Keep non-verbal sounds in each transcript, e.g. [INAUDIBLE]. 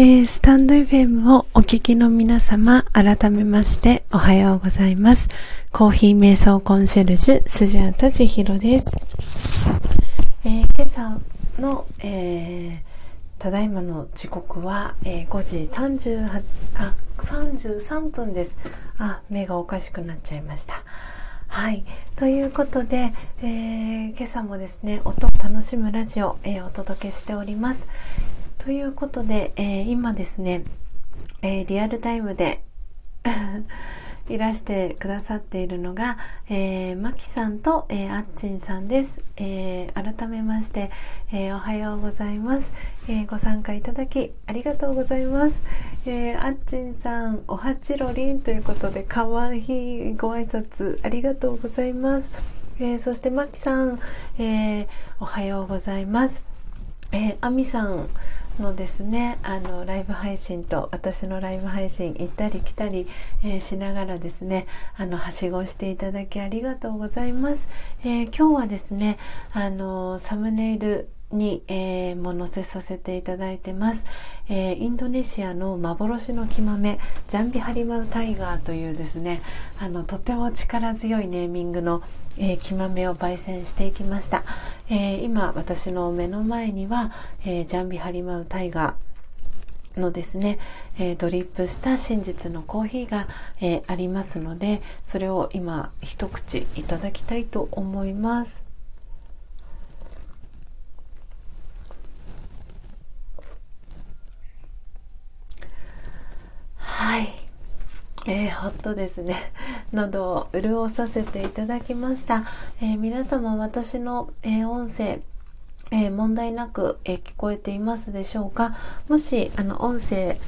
えー、スタンド FM をお聞きの皆様、改めましておはようございます。コーヒー瞑想コンシェルジュ、スジャータ千尋です。えー、今朝の、えー、ただいまの時刻は、えー、5時38あ33分です。あ、目がおかしくなっちゃいました。はい。ということで、えー、今朝もですね、音を楽しむラジオ、えー、お届けしております。ということで、えー、今ですね、えー、リアルタイムで [LAUGHS] いらしてくださっているのが、えー、マキさんと、えー、あっちんさんです。えー、改めまして、え、おはようございます、え、ご参加いただきありがとうございます。えー、あっちんさん、おはちろりんということで、かわいいご挨拶ありがとうございます。え、そしてマキさん、え、おはようございます。えー、さん、のですねあのライブ配信と私のライブ配信行ったり来たり、えー、しながらですねあのはしごしていただきありがとうございます、えー、今日はですねあのサムネイルに、えー、も載せさせていただいてます、えー、インドネシアの幻の木豆ジャンビハリマウタイガーというですねあのとても力強いネーミングの、えー、木豆を焙煎していきました、えー、今私の目の前には、えジャンビハリマウタイガーのですね、えドリップした真実のコーヒーが、えありますのでそれを今一口いただきたいと思います。はい。えー、ほっとですね、[LAUGHS] 喉を潤させていただきました。えー、皆様私の、えー、音声、え問題なく、え聞こえていますでしょうか？もし、あの、音声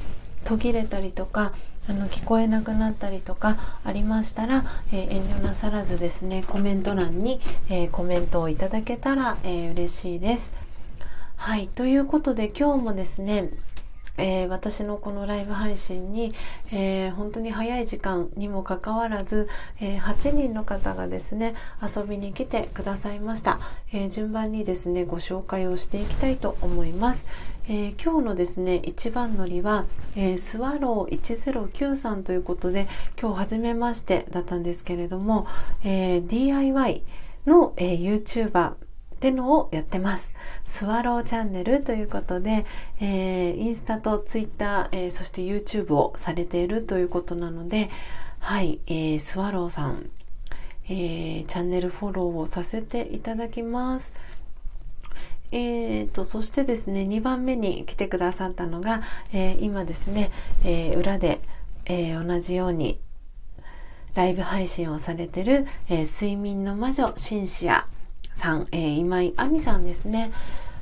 途切れたりとか、あの聞こえなくなったりとかありましたら、え遠慮なさらずですねコメント欄に、えコメントをいただけたら、え嬉しいです。はいということで今日もですねえー、私のこのライブ配信に、えー、本当に早い時間にもかかわらず、えー、8人の方がですね遊びに来てくださいました、え順番にですねご紹介をしていきたいと思います、え今日のですね一番乗りは、えスワロー1093ということで今日初めましてだったんですけれども、え DIY の、え YouTuber ってのをやってます。スワローチャンネルということで、えー、インスタとツイッター、えー、そして YouTube をされているということなので、はい、えー、スワローさん、えー、チャンネルフォローをさせていただきます。えーと、そしてですね、2番目に来てくださったのが、えー、今ですね、えー、裏で、えー、同じようにライブ配信をされてる、え睡眠の魔女シンシアさん、えー、今井亜美さんですね。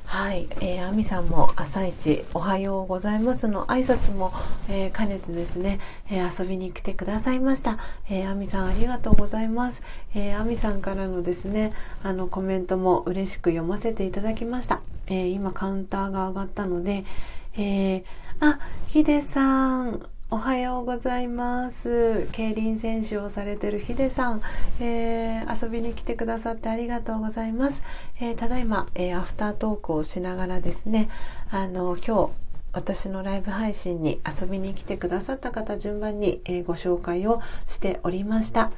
はい、えー、亜美さんも朝一おはようございますの挨拶も、えー、兼ねてですね、えー、遊びに来てくださいました。えー、亜美さんありがとうございます。えー、亜美さんからのですね、あのコメントも嬉しく読ませていただきました。えー、今カウンターが上がったので、えー、あ、ヒデさん、おはようございます。競輪選手をされてるヒデさん、えー、遊びに来てくださってありがとうございます。えー、ただいま、えー、アフタートークをしながらですね、あの、今日、私のライブ配信に遊びに来てくださった方順番に、えご紹介をしておりました。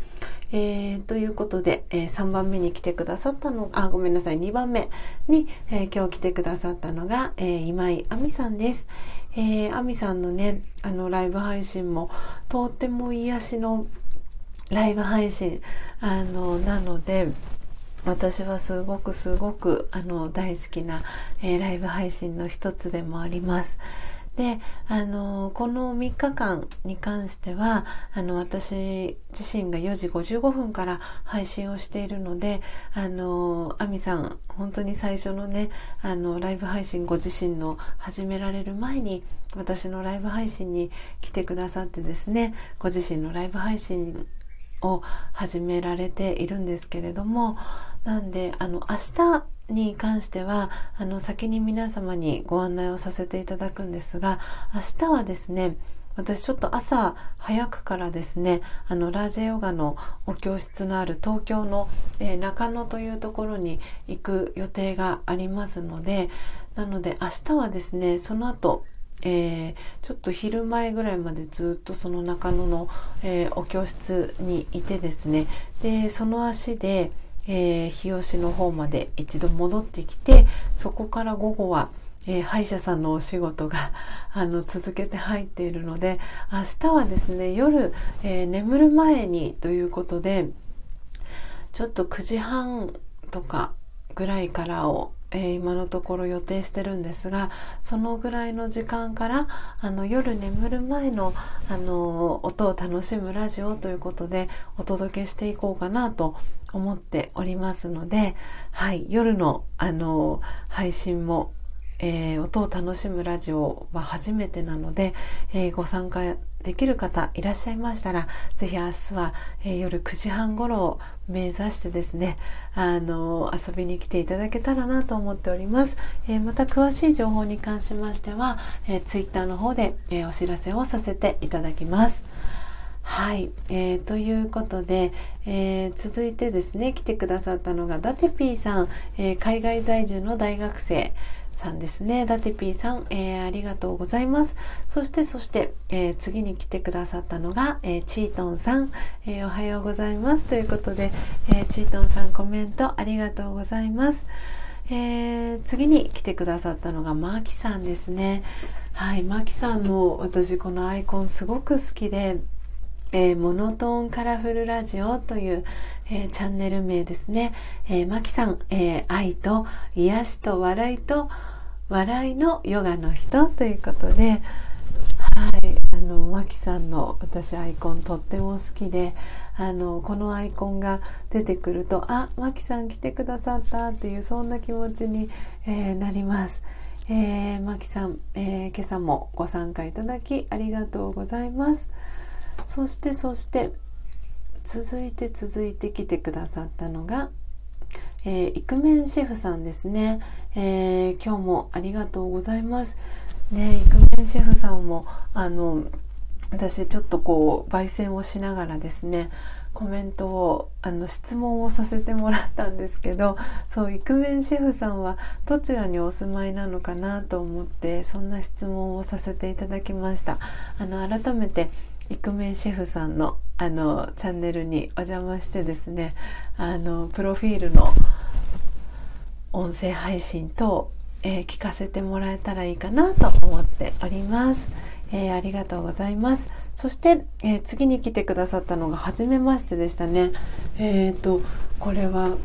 えー、ということで、えー、3番目に来てくださったの、あ、ごめんなさい、2番目に、えー、今日来てくださったのが、え今井亜美さんです。えー、アミさんのね、あの、ライブ配信も、とっても癒しのライブ配信、あの、なので、私はすごくすごく、あの、大好きな、えー、ライブ配信の一つでもあります。で、あの、この3日間に関しては、あの、私自身が4時55分から配信をしているので、あの、アミさん、本当に最初のね、あの、ライブ配信ご自身の始められる前に、私のライブ配信に来てくださってですね、ご自身のライブ配信を始められているんですけれども、なんで、あの、明日、に関してはあの先に皆様にご案内をさせていただくんですが明日はですね私ちょっと朝早くからですねあのラージェヨガのお教室のある東京の、えー、中野というところに行く予定がありますのでなので明日はですねその後えー、ちょっと昼前ぐらいまでずっとその中野の、えー、お教室にいてですねでその足で、えー、日吉の方まで一度戻ってきてそこから午後は、えー、歯医者さんのお仕事が [LAUGHS] あの続けて入っているので明日はですね夜、えー、眠る前にということでちょっと9時半とかぐらいからをえー、今のところ予定してるんですがそのぐらいの時間からあの夜眠る前のあの音を楽しむラジオということでお届けしていこうかなと思っておりますので、はい、夜のあの配信もえー、音を楽しむラジオは初めてなので、えー、ご参加できる方いらっしゃいましたら、ぜひ明日は、えー、夜9時半頃を目指してですね、あの遊びに来ていただけたらなと思っております。えまた詳しい情報に関しましては、えー、Twitter の方で、えお知らせをさせていただきます。はい、えー、ということで、えー、続いてですね来てくださったのがダテピーさん、えー、海外在住の大学生さんですね。ダテピーさん、えー、ありがとうございます。そして、そして、えー、次に来てくださったのが、えー、チートンさん、えおはようございます。ということで、えチートンさんコメントありがとうございます。え次に来てくださったのがマーキさんですね。はい、マーキさんの私このアイコンすごく好きで、えー、モノトーンカラフルラジオという、えー、チャンネル名ですね。えー、マキさん、えー、愛と癒しと笑いと笑いのヨガの人ということで、はい、あの、マキさんの私アイコンとっても好きで、あの、このアイコンが出てくると、あ、マキさん来てくださったっていう、そんな気持ちに、えー、なります。えー、マキさん、えー、今朝もご参加いただきありがとうございます。そしてそして続いて続いて来てくださったのがえー、イクメンシェフさんですね、えー、今日もありがとうございます。ね、イクメンシェフさんも、あの、私ちょっとこう、焙煎をしながらですね、コメントを、あの、質問をさせてもらったんですけど、そう、イクメンシェフさんはどちらにお住まいなのかなと思って、そんな質問をさせていただきました。あの、改めて、イクメンシェフさんのあのチャンネルにお邪魔してですねあのプロフィールの音声配信と、えー、聞かせてもらえたらいいかなと思っております、えー、ありがとうございます。そして、えー、次に来てくださったのが初めましてでしたね。えっ、とこれは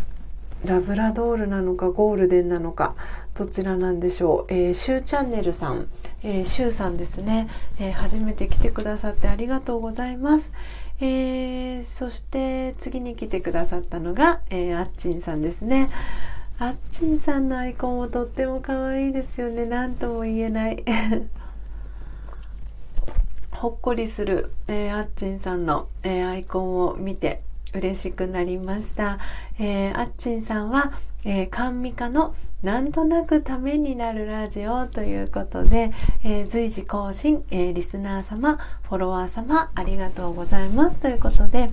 ラブラドールなのかゴールデンなのかどちらなんでしょう、えー、シューチャンネルさん、えー、シューさんですね、えー、初めて来てくださってありがとうございます。えー、そして次に来てくださったのが、えー、あっちんさんですね。あっちんさんのアイコンもとっても可愛いですよね。何とも言えない。[LAUGHS] ほっこりする、えー、あっちんさんの、えー、アイコンを見て嬉しくなりました。えー、あっちんさんは、えー、甘味化のなんとなくためになるラジオということで、えー、随時更新、えー、リスナー様、フォロワー様、ありがとうございますということで、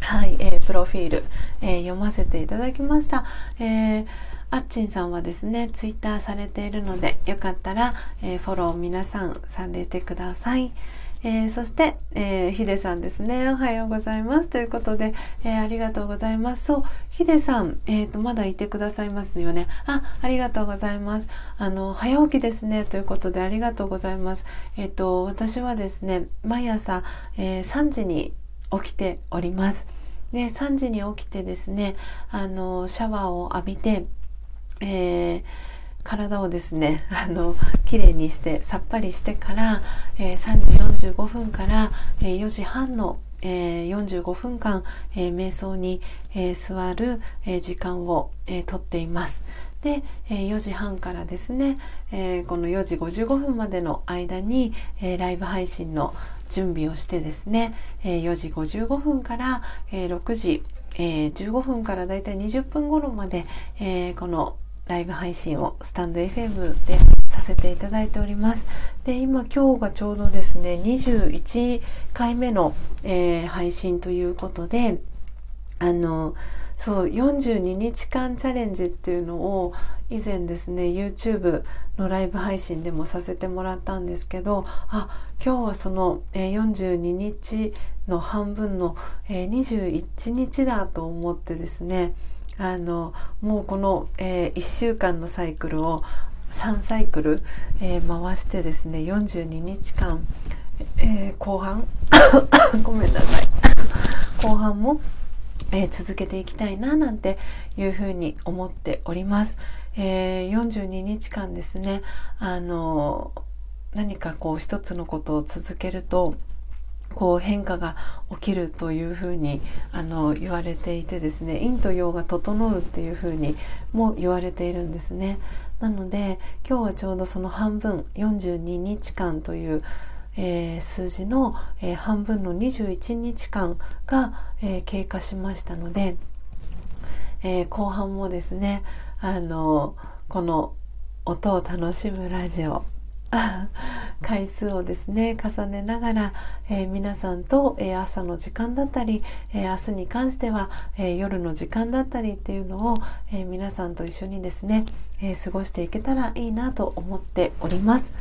はい、えー、プロフィール、え読ませていただきました。えあっちんさんはですね、ツイッターされているので、よかったら、えフォロー皆さんされてください。えー、そして、えー、ヒデさんですね。おはようございます。ということで、えー、ありがとうございます。そう、ヒデさん、えっ、ー、と、まだいてくださいますよね。あ、ありがとうございます。あの、早起きですね。ということで、ありがとうございます。えっ、と、私はですね、毎朝、え3時に起きております。で、3時に起きてですね、あの、シャワーを浴びて、えー、体をですね [LAUGHS] あの綺麗にしてさっぱりしてから、えー、3時45分から、えー、4時半の、えー、45分間、えー、瞑想に、えー、座る、えー、時間を、えー、とっています。で、えー、4時半からですね、え、この4時55分までの間に、え、ライブ配信の準備をしてですね、えー、4時55分から、えー、6時、えー、15分からだいたい20分頃まで、えー、このライブ配信をスタンド FM でさせていただいております。で、今今日がちょうどですね、21回目の、えー、配信ということで、あの、そう42日間チャレンジっていうのを以前ですね YouTube のライブ配信でもさせてもらったんですけどあ今日はその、えー、42日の半分の、えー、21日だと思ってですねあのもうこの、えー、1週間のサイクルを3サイクル、えー、回してですね42日間、えー、後半 [COUGHS] ごめんなさい [COUGHS] 後半も、えー、続けていきたいななんていうふうに思っております。えー、42日間ですねあの何かこう一つのことを続けるとこう変化が起きるというふうにあの言われていてですね陰と陽が整うっていうふうにも言われているんですね。なので今日はちょうどその半分42日間という、えー、数字の、えー、半分の21日間が、えー、経過しましたので、え後半もですねあのこの音を楽しむラジオ回数をですね重ねながら、えー、皆さんと、えー、朝の時間だったり、えー、明日に関しては、え夜の時間だったりっていうのを、え皆さんと一緒にですね、え過ごしていけたらいいなと思っております。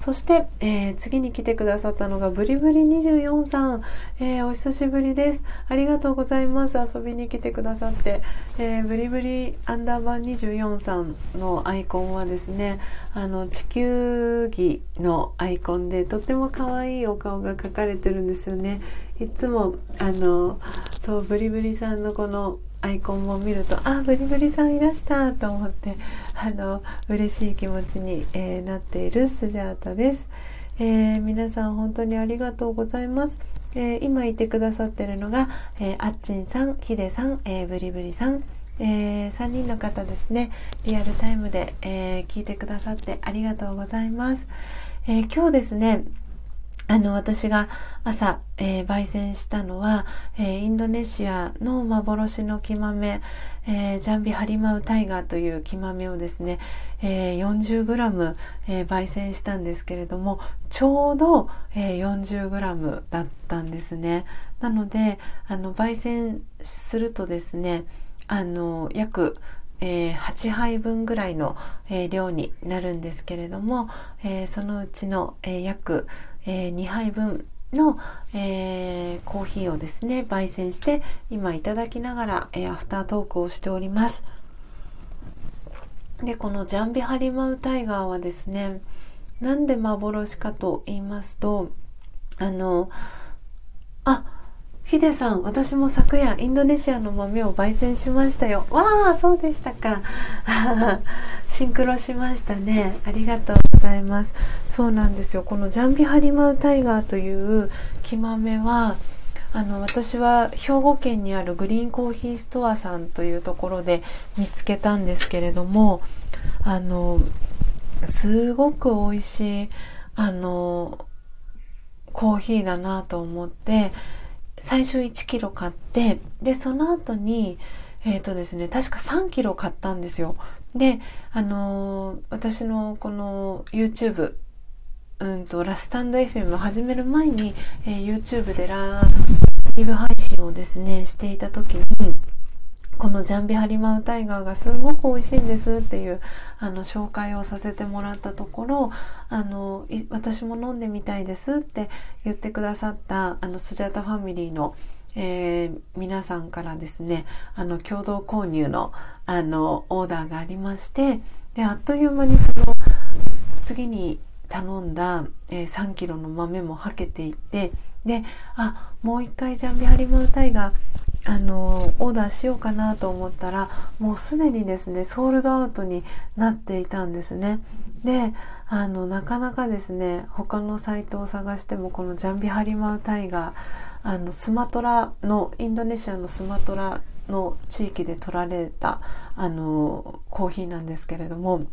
そして、え次に来てくださったのがブリブリ24さん、えお久しぶりです。ありがとうございます。遊びに来てくださって、えブリブリアンダーバー24さんのアイコンはですねあの地球儀のアイコンでとっても可愛いお顔が描かれてるんですよね。いつもあのそうブリブリさんのこのアイコンを見るとあブリブリさんいらしたと思ってあの嬉しい気持ちに、えー、なっているスジャータです、えー、皆さん本当にありがとうございます、えー、今いてくださってるのが、えあっちんさんひでさん、えブリブリさん。えー、3人の方ですね。リアルタイムで、えー、聞いてくださってありがとうございます、えー、今日ですねあの、私が朝、えー、焙煎したのは、えー、インドネシアの幻の木豆、えー、ジャンビハリマウタイガーという木豆をですね、え 40g、え焙煎したんですけれども、ちょうど、え 40g だったんですね。なので、あの、焙煎するとですね、あの約、えー、8杯分ぐらいの、えー、量になるんですけれども、えー、そのうちの、え約、え2杯分の、えコーヒーをですね焙煎して今いただきながら、えアフタートークをしております。でこのジャンビハリマウタイガーはですねなんで幻かと言いますとあのあヒデさん、私も昨夜インドネシアの豆を焙煎しましたよ。わあ、そうでしたか。[LAUGHS] シンクロしましたね。ありがとうございます。そうなんですよ。このジャンビハリマウタイガーという木豆は、あの私は兵庫県にあるグリーンコーヒーストアさんというところで見つけたんですけれどもあのすごく美味しいあのコーヒーだなと思って最初1キロ買ってでその後にえっ、ー、とですね確か3キロ買ったんですよ。であのー、私のこの YouTube うんとラスタンド FM を始める前に、えー、YouTube でライブ配信をですねしていた時にこのジャンビハリマウタイガーがすごく美味しいんですっていうあの紹介をさせてもらったところあの私も飲んでみたいですって言ってくださったあのスジャタファミリーの、えー、皆さんからですねあの共同購入のあのオーダーがありましてであっという間にその次に頼んだ、えー、3キロの豆もはけていってであもう一回ジャンビハリマウタイガーあのオーダーしようかなと思ったらもうすでにですねソールドアウトになっていたんですね。であのなかなかですね他のサイトを探してもこのジャンビハリマウタイガーあのスマトラのインドネシアのスマトラの地域で取られたあのコーヒーなんですけれども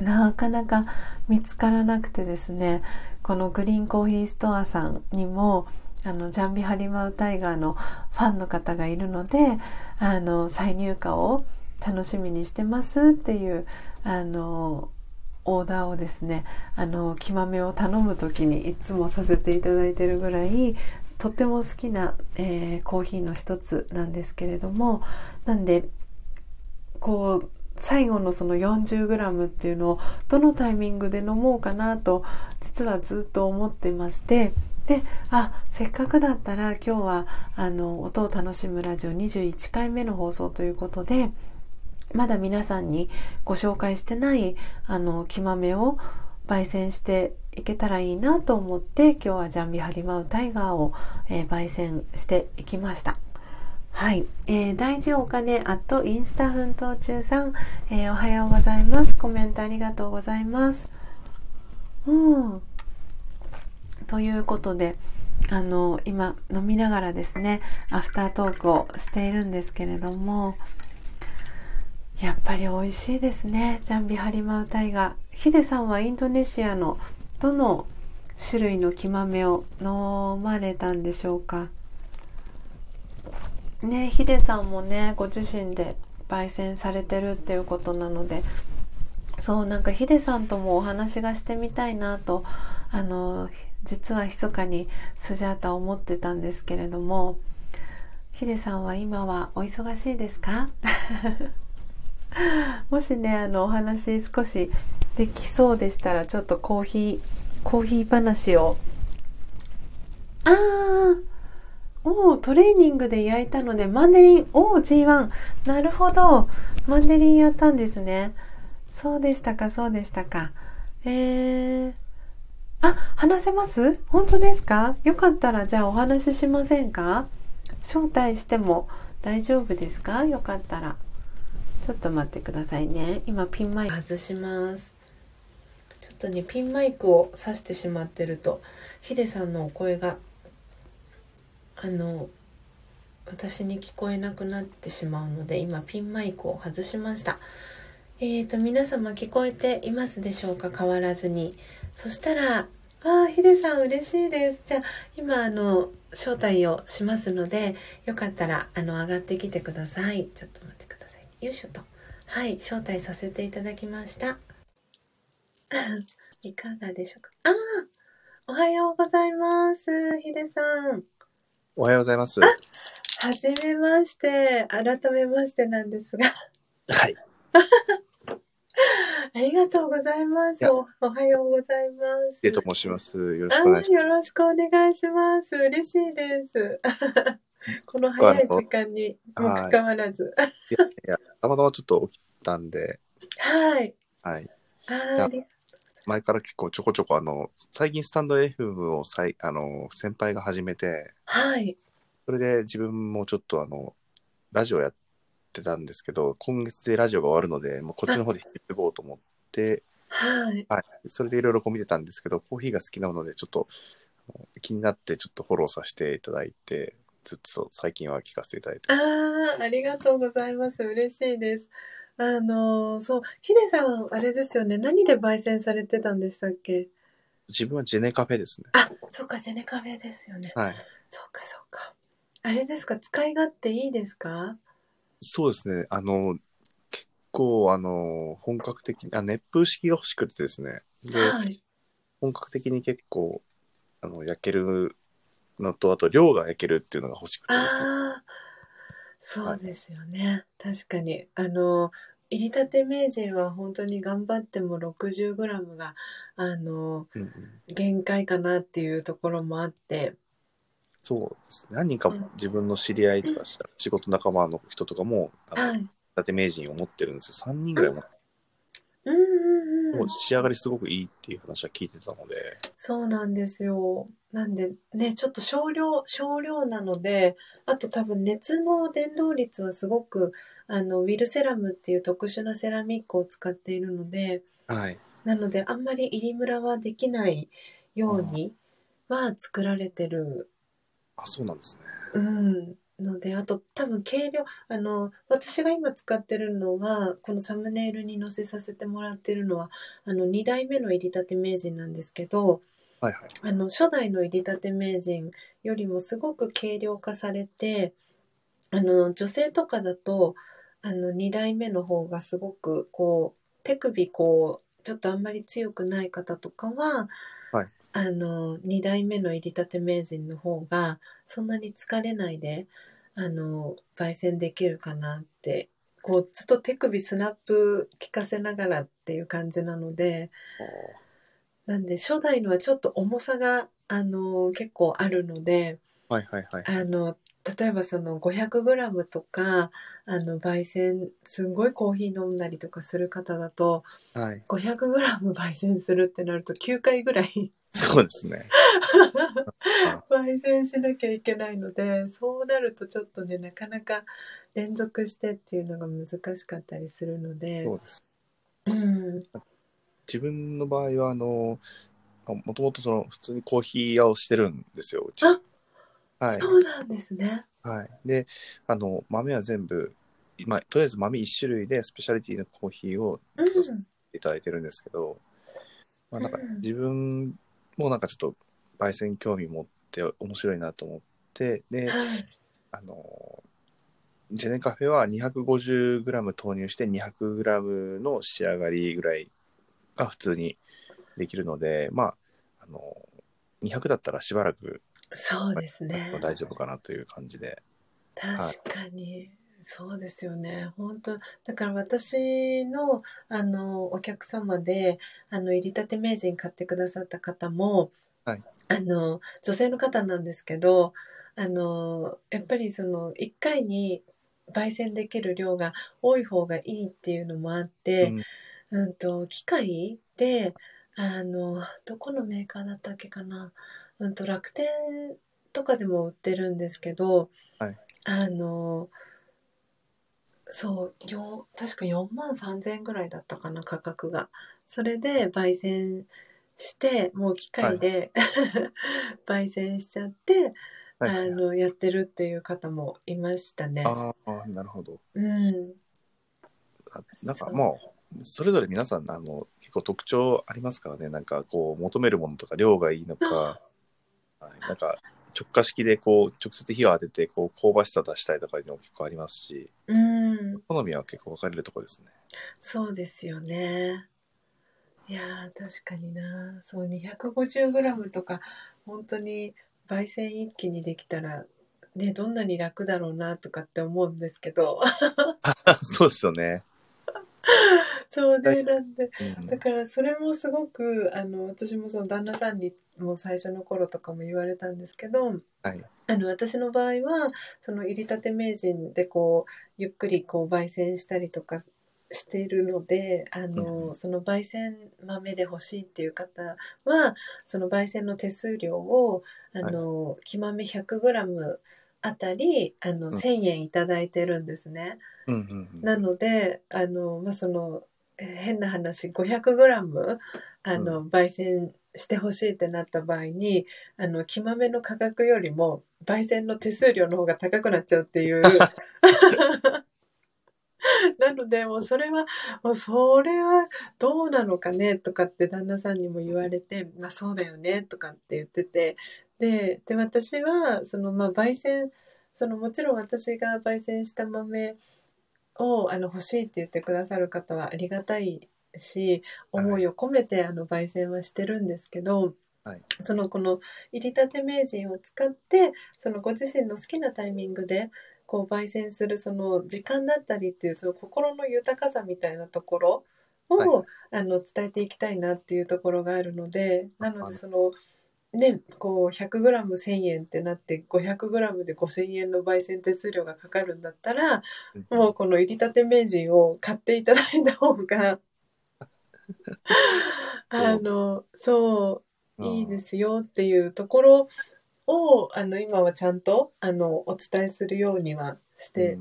なかなか見つからなくてですねこのグリーンコーヒーストアさんにもあのジャンビハリマウタイガーのファンの方がいるのであの再入荷を楽しみにしてますっていうあのオーダーをですねあの木豆を頼む時にいつもさせていただいてるぐらいとっても好きな、えー、コーヒーの一つなんですけれどもなんでこう最後のその 40g っていうのをどのタイミングで飲もうかなと実はずっと思ってましてであせっかくだったら今日はあの音を楽しむラジオ21回目の放送ということでまだ皆さんにご紹介してないあの木豆を焙煎していけたらいいなと思って今日はジャンビハリマウタイガーを、えー、焙煎していきました。はい、えー、大事お金あとインスタ奮闘中さん、えー、おはようございます。コメントありがとうございます。うん。ということで、あの、今飲みながらですね、アフタートークをしているんですけれども、やっぱり美味しいですね。ジャンビハリマウタイガ。ヒデさんはインドネシアのどの種類の木豆を飲まれたんでしょうか？ねヒデさんもねご自身で焙煎されてるっていうことなのでそうなんかヒデさんともお話がしてみたいなとあの実は密かにスジャータ思ってたんですけれどもヒデさんは今はお忙しいですか？[LAUGHS] もしねあのお話少しできそうでしたらちょっとコーヒーコーヒー話を。あーおトレーニングで焼いたのでマンデリンお G1 なるほど。マンデリンやったんですね。そうでしたかそうでしたか。えー、あ話せます？本当ですか？よかったらじゃあお話ししませんか？招待しても大丈夫ですか？よかったら。ちょっと待ってくださいね。今ピンマイク外します。ちょっとねピンマイクを挿してしまってるとヒデさんのお声があの私に聞こえなくなってしまうので今ピンマイクを外しました。えーと皆様聞こえていますでしょうか？変わらずに。そしたらああヒデさん嬉しいです。じゃあ今あの招待をしますのでよかったらあの上がってきてください。ちょっと待ってください。よいしょと。はい招待させていただきました。[LAUGHS] いかがでしょうか？ああおはようございますヒデさん。おはようございます。はじめまして、改めましてなんですが。はい。[LAUGHS] ありがとうございますお。おはようございます。えと申します。よろしくお願いします。よろしくお願いします。嬉しいです。[LAUGHS] この早い時間にもかかわらず。いやいや、たまたまちょっと起きたんで。[LAUGHS] はい。はい。あ前から結構ちょこちょこあの、最近スタンド FM をさいあの先輩が始めて、はい。それで自分もちょっとあの、ラジオやってたんですけど、今月でラジオが終わるので、もうこっちの方で引き継ごうと思って、はい。はい。それでいろいろこう見てたんですけど、コーヒーが好きなので、ちょっと気になってちょっとフォローさせていただいて、ずっと最近は聞かせていただいてああ、ありがとうございます。嬉しいです。あの、そう、ヒデさん、あれですよね。何で焙煎されてたんでしたっけ？自分はジェネカフェですね。あ、そうか、ジェネカフェですよね。はい。そうか、そうか。あれですか、使い勝手いいですか？そうですね。あの、結構、あの、本格的に、あ、熱風式が欲しくてですね。で、はい、本格的に結構、あの、焼けるのと、あと量が焼けるっていうのが欲しくてですね。あそうですよね。確かに。あの、入りたて名人は本当に頑張っても 60g が、あの、うんうん、限界かなっていうところもあって。そうですね。何人か自分の知り合いとか、うん、仕事仲間の人とかも、あの、はい、立て名人を持ってるんですよ。3人ぐらい持ってうんうんうん、もう仕上がりすごくいいっていう話は聞いてたので。そうなんですよ。なんでね、ちょっと少量、少量なので、あと多分熱の伝導率はすごく、あの、ウィルセラムっていう特殊なセラミックを使っているので、はい。なのであんまり入りムラはできないようには作られてる。あ、そうなんですね。うん。ので、あと多分軽量、あの、私が今使ってるのは、このサムネイルに載せさせてもらってるのは、あの、2代目の入りたて名人なんですけど、はいはい。あの、初代の入りたて名人よりもすごく軽量化されて、あの、女性とかだと、あの、2代目の方がすごく、こう、手首こう、ちょっとあんまり強くない方とかは、はい。あの、2代目の入りたて名人の方が、そんなに疲れないで、あの、焙煎できるかなって、こう、ずっと手首スナップ効かせながらっていう感じなので、なんで、初代のはちょっと重さが、あの、結構あるので、はいはいはい。あの、例えばその 500g とか、あの、焙煎、すんごいコーヒー飲んだりとかする方だと、はい。500g 焙煎するってなると9回ぐらいそうですね。[LAUGHS] 焙煎しなきゃいけないので、そうなるとちょっとね、なかなか連続してっていうのが難しかったりするので。そうです。うん。自分の場合は、あの、もともとその普通にコーヒー屋をしてるんですよ、うち。あはい、そうなんですね。はい。で、あの、豆は全部、まあ、とりあえず豆1種類でスペシャリティのコーヒーをいただいてるんですけど、うん、まあ、なんか自分もなんかちょっと焙煎興味持って面白いなと思って、で、はい、あの、ジェネカフェは 250g 投入して 200g の仕上がりぐらいが普通にできるので、まあ、あの、200だったらしばらくそうですね。大丈夫かなという感じで。確かに。はい、そうですよね。本当だから私の、あの、お客様で、あの、入りたて名人買ってくださった方も、はい、あの、女性の方なんですけど、あの、やっぱりその、1回に焙煎できる量が多い方がいいっていうのもあって、うん、うんと、機械で、あの、どこのメーカーだったっけかな。うんと、楽天とかでも売ってるんですけど、はい、あの、そう、よ確か4万3000円ぐらいだったかな、価格が。それで焙煎して、もう機械で、はい、[LAUGHS] 焙煎しちゃって、はい、あの、やってるっていう方もいましたね。ああ、なるほど。うん。なんかもう、それぞれ皆さん、あの、結構特徴ありますからね。なんかこう、求めるものとか量がいいのか、はい、なんか直下式でこう直接火を当ててこう香ばしさ出したいとかいうのも結構ありますし、うん、好みは結構分かれるところですね。そうですよね。いや確かになそう 250g とか本当に焙煎一気にできたらねどんなに楽だろうなとかって思うんですけど [LAUGHS] そうですよね。そうね、なんで、だからそれもすごく、あの、私もその旦那さんにも最初の頃とかも言われたんですけど、はい、あの、私の場合は、その入りたて名人でこう、ゆっくりこう、焙煎したりとかしているので、あの、うん、その焙煎豆で欲しいっていう方は、その焙煎の手数料を、あの、はい、木豆 100g あたり、あの、1000円いただいてるんですね。うんうんうん、なので、あの、まあ、その、変な話 500g あの、焙煎してほしいってなった場合にあの木豆の価格よりも焙煎の手数料の方が高くなっちゃうっていう。[LAUGHS] なのでもうそれはもうそれはどうなのかねとかって旦那さんにも言われてまあそうだよねとかって言ってて。でで私はそのまあ焙煎そのもちろん私が焙煎した豆をあの欲しいって言ってくださる方はありがたいし思いを込めてあの焙煎はしてるんですけど、はい、そのこの入りたて名人を使ってそのご自身の好きなタイミングでこう焙煎するその時間だったりっていうその心の豊かさみたいなところを、はい、あの伝えていきたいなっていうところがあるのでなのでその。ね、こう 100g1000 円ってなって 500g で5000円の焙煎手数料がかかるんだったら、もうこの入りたて名人を買っていただいた方が [LAUGHS] あのそういいですよっていうところをあの今はちゃんとあのお伝えするようにはして、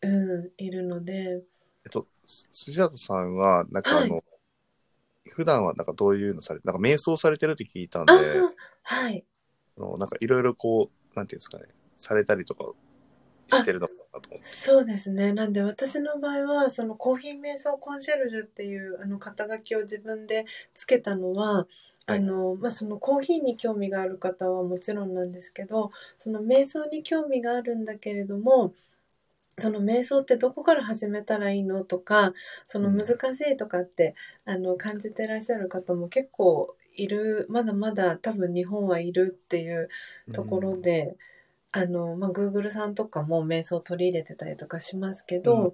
うん、うん、いるので。えっと、スジャートさんは、なんかあの、はい普段はなんかどういうのされて、なんか瞑想されてるって聞いたんで、はい。のなんかいろいろこう、なんていうんですかね、されたりとかしてるのかなと思って。そうですね。なんで私の場合は、そのコーヒー瞑想コンシェルジュっていうあの肩書きを自分でつけたのは、あの、まあ、そのコーヒーに興味がある方はもちろんなんですけど、その瞑想に興味があるんだけれども、その瞑想ってどこから始めたらいいのとか、その難しいとかって、あの感じてらっしゃる方も結構いる、まだまだ多分日本はいるっていうところで、あの、まあ、Google さんとかも瞑想を取り入れてたりとかしますけど、うん。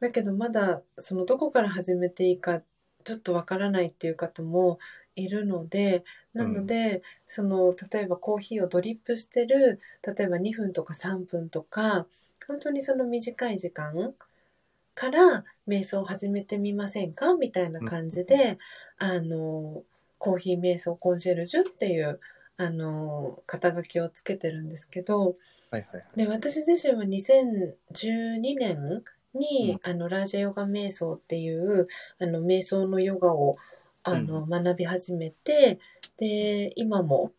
だけどまだそのどこから始めていいかちょっとわからないっていう方もいるので、なので、その、例えばコーヒーをドリップしてる、例えば2分とか3分とか、本当にその短い時間から瞑想を始めてみませんか？みたいな感じで、あの、コーヒー瞑想コンシェルジュっていう、あの、肩書きをつけてるんですけど、はいはいはい。で、私自身は2012年に、あの、ラージャヨガ瞑想っていう、あの、瞑想のヨガを、あの、学び始めて、で、今も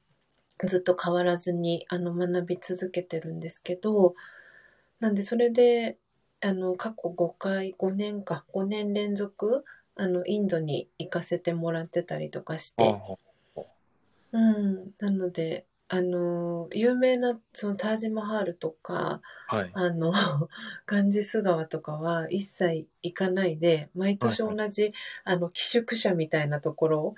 ずっと変わらずに、あの、学び続けてるんですけど、なんで、それで、あの、過去5回、5年か、5年連続、あの、インドに行かせてもらってたりとかして、うん、なので、あの、有名な、そのタージマハールとか、あはい。あの、[LAUGHS] ガンジス川とかは一切行かないで、毎年同じ、あの、寄宿舎みたいなところ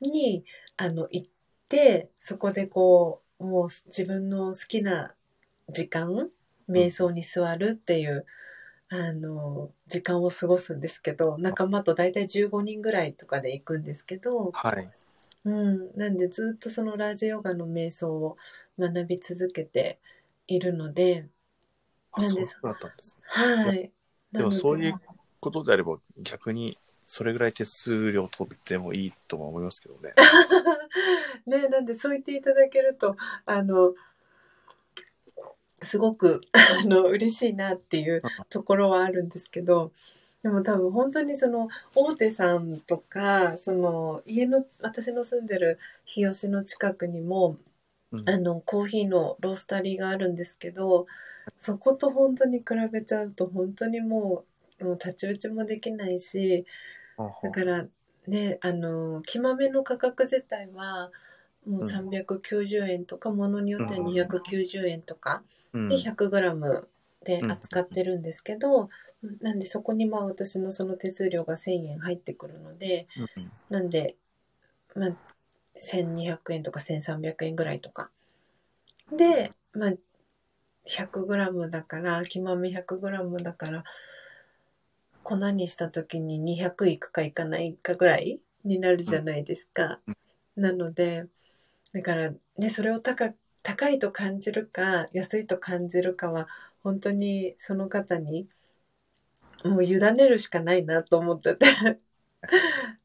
に、あの、行って、そこでこう、もう自分の好きな時間、瞑想に座るっていう、あの、時間を過ごすんですけど、仲間と大体15人ぐらいとかで行くんですけど、はい。うん、なんでずっとそのラージヨガの瞑想を学び続けているので、あ、なんでそうだったんですね。はい。でもそういうことであれば逆にそれぐらい手数料取ってもいいとは思いますけどね。[LAUGHS] ね、なんでそう言っていただけると、あの、すごく、あの、嬉しいなっていうところはあるんですけど、でも多分本当にその大手さんとか、その家の、私の住んでる日吉の近くにも、うん。あの、コーヒーのロースタリーがあるんですけど、そこと本当に比べちゃうと本当にもう、もう太刀打ちもできないし、だからね、あの、木豆の価格自体は、もううん。390円とか、ものによっては290円とか。うん。で 100g で扱ってるんですけど、なんでそこにまあ私のその手数料が1000円入ってくるので、うん。なんで、まあ、1200円とか1300円ぐらいとか。で、まあ、100g だから、木豆 100g だから、粉にした時に200いくかいかないかぐらいになるじゃないですか。なので、だからね、それを高高いと感じるか、安いと感じるかは、本当にその方に、もう委ねるしかないなと思ってて。[LAUGHS]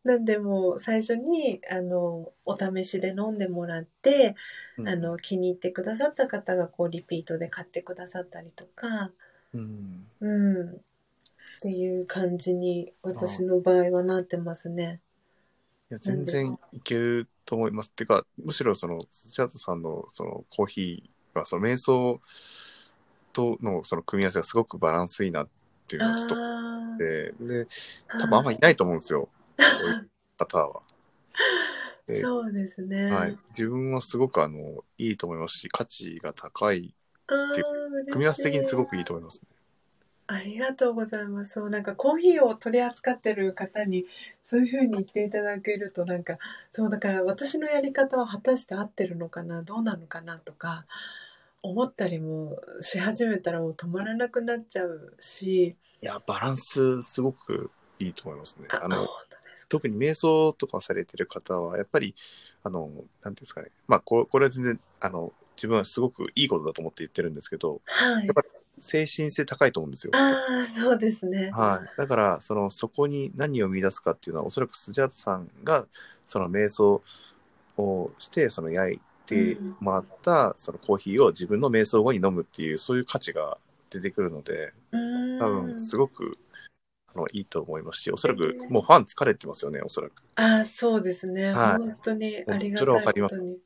なんでもう最初に、あの、お試しで飲んでもらって、うんあの、気に入ってくださった方がこうリピートで買ってくださったりとか、うんうん。っていう感じに私の場合はなってますね。いや全然いけると思います。てか、むしろその、土屋さんのそのコーヒーは、その瞑想とのその組み合わせがすごくバランスいいなっていうのがちょっとって、で、あ多分あんまいないと思うんですよ。[LAUGHS] そういう方は。でそうですね。はい。自分はすごくあの、いいと思いますし、価値が高い、って嬉し組み合わせ的にすごくいいと思いますね。ありがとうございます。そう、なんかコーヒーを取り扱ってる方に、そういうふうに言っていただけると、なんか、そう、だから私のやり方は果たして合ってるのかな、どうなのかなとか、思ったりもし始めたらもう止まらなくなっちゃうし、いや、バランスすごくいいと思いますね。あ、あの。特に瞑想とかされてる方は、やっぱり、あの、なんていうんですかね。まあ、ここれは全然、あの、自分はすごくいいことだと思って言ってるんですけど、はいやっ。ぱ精神性高いと思うんですよ。ああ、そうですね。はい。だから、その、そこに何を見出すかっていうのは、おそらくスジャータさんが、その瞑想をして、その焼いてもらった、そのコーヒーを自分の瞑想後に飲むっていう、そういう価値が出てくるので。多分、すごく、あの、いいと思いますし、おそらく、もうファン疲れてますよね、おそらく。ああ、そうですね。はい本当にありがたいことに。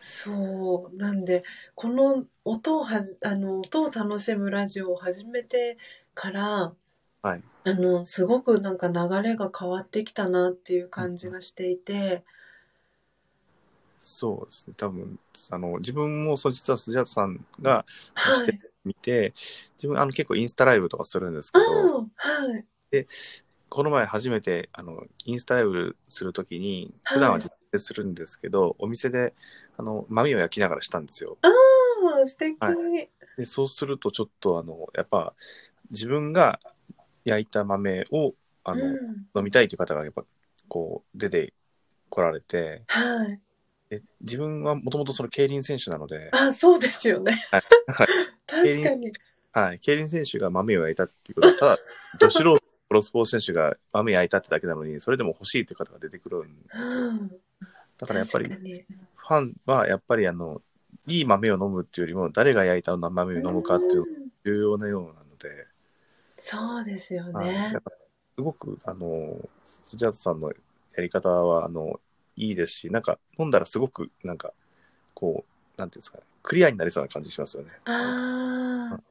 そう。なんで、この音をはじ、あの、音を楽しむラジオを始めてから、はい。あの、すごくなんか流れが変わってきたなっていう感じがしていて、そうですね。多分、あの、自分も、そう、実はスジャータさんがはい。見て、自分、あの、結構インスタライブとかするんですけあど、あ、はい。この前初めて、あの、インスタライブするときに、普段は実践するんですけど、お店で、あの、豆を焼きながらしたんですよ。ああ、素敵、はで、そうするとちょっと、あの、やっぱ、自分が焼いた豆を、あの、うん、飲みたいという方が、やっぱ、こう、出てこられて、はい。で自分はもともとその競輪選手なので、あ、そうですよね。はいはい確かに。はい、競輪選手が豆を焼いたっていうことは、ただ、ど素人プロスポーツ選手が豆焼いたってだけなのに、それでも欲しいって方が出てくるんですよ。うん、だからやっぱり、ファンはやっぱりあの、いい豆を飲むっていうよりも、誰が焼いた豆を飲むかっていうのがん。重要なようなので、そうですよはい。ねすごく、あの、スジャートさんのやり方は、あの、いいですし、なんか飲んだらすごく、なんか、こう、なんていうんですかね、クリアになりそうな感じしますよね。ああ。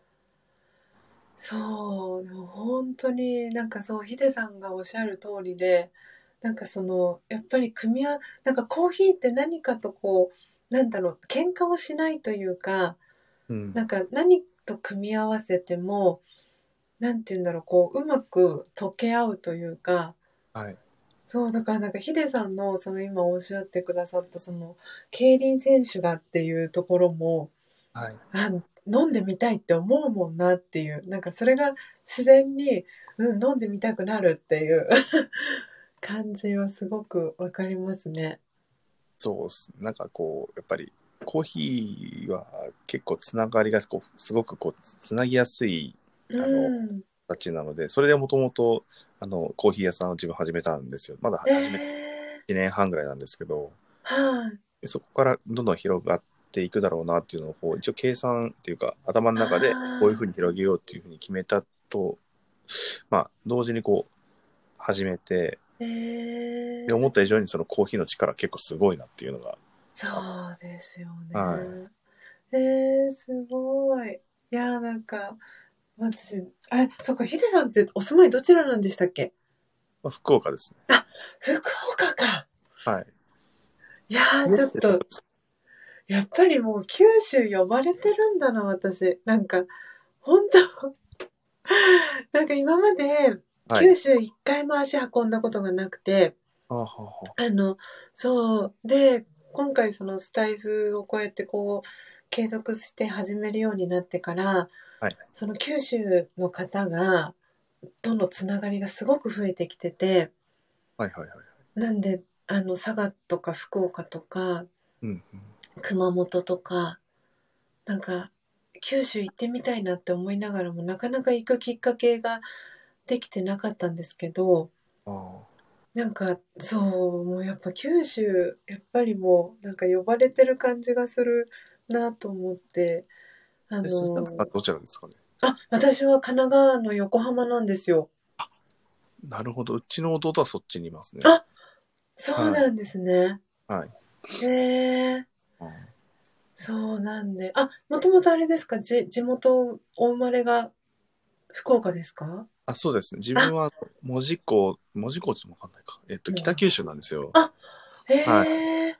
そう、でも本当になんかそう、ヒデさんがおっしゃる通りで、なんかその、やっぱり組み合わ、なんかコーヒーって何かとこう、なんだろう、喧嘩をしないというか、うん。なんか何と組み合わせても、なんて言うんだろう、こう、うまく溶け合うというか、はい。そう、だからなんかヒデさんのその今おっしゃってくださったその、競輪選手がっていうところも、はい。あ飲んでみたいって思うもんなっていうなんかそれが自然に、うん、飲んでみたくなるっていう感じはすごくわかりますね。そうっす。なんかこう、やっぱり、コーヒーは結構つながりがこうすごくこうつつなぎやすいあのうん、形なので、それでもともとあのコーヒー屋さんを自分始めたんですよ。まだ始めてえ1年半ぐらいなんですけど、ー、はい。でそこからどんどん広がっていくだろうなっていうのをこう一応計算っていうか頭の中でこういうふうに広げようっていうふうに決めたと、まあ同時にこう始めて、えー、で思った以上にそのコーヒーの力結構すごいなっていうのが、そうですよね。はえー、すごい。いやーなんか私あれそっかヒデさんってお住まいどちらなんでしたっけ？まあ、福岡ですね。福岡か。はい。いやーちょっと。やっぱりもう九州呼ばれてるんだな、私。なんか、本当 [LAUGHS] なんか今まではい。九州一回も足運んだことがなくて、はあはあはああの、そう。で、今回そのスタイフをこうやってこう、継続して始めるようになってから、はいその九州の方が、とのつながりがすごく増えてきてて、はいはいはい。なんで、あの、佐賀とか福岡とか、うんうん。熊本とかなんか九州行ってみたいなって思いながらもなかなか行くきっかけができてなかったんですけどあなんかそうもうやっぱ九州やっぱりもうなんか呼ばれてる感じがするなと思ってああ。のートさんどちらですかね？あ私は神奈川の横浜なんですよなるほど。うちの弟はそっちにいますね。あそうなんですね、はい。へえうんそうなんであもともとあれですか？じ地元お生まれが福岡ですか？あ、そうですね。自分は門司港、門司港ってわかんないか。えっと、うん北九州なんですよ。あへえ、はあれ？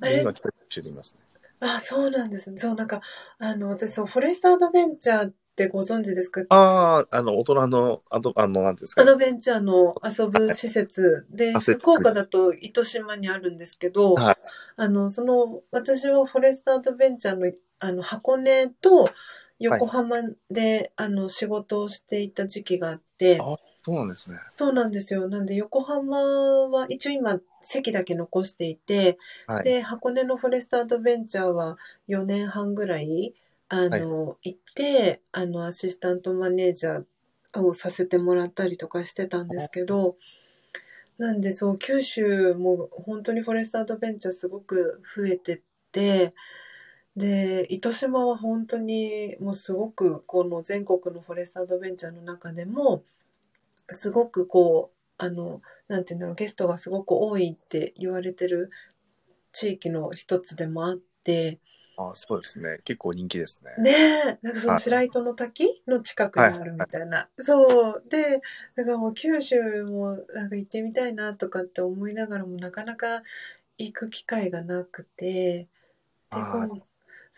で今、北九州にいますね。あ、そうなんですね。そう、なんか、あの、私、そう、フォレストアドベンチャーってご存知ですか？ああ、あの、大人の、あと、あの、なんですか？ね。アドベンチャーの遊ぶ施設で、福岡だと糸島にあるんですけど、はいあの、その、私はフォレストアドベンチャーの、あの、箱根と横浜で、あの、仕事をしていた時期があって、あそうなんですね。そうなんですよ。なんで、横浜は一応今、席だけ残していて、はい。で、箱根のフォレストアドベンチャーは4年半ぐらい、あの、行って、あの、アシスタントマネージャーをさせてもらったりとかしてたんですけど、なんでそう、九州も本当にフォレストアドベンチャーすごく増えてって、で、糸島は本当にもうすごくこの全国のフォレストアドベンチャーの中でも、すごくこう、あの、なんていうんだろう、ゲストがすごく多いって言われてる地域の一つでもあって、あそうですね。結構人気ですね。ねえ、なんかそのはい白糸の滝の近くにあるみたいな。そう。で、だからもう九州もなんか行ってみたいなとかって思いながらもなかなか行く機会がなくて、であー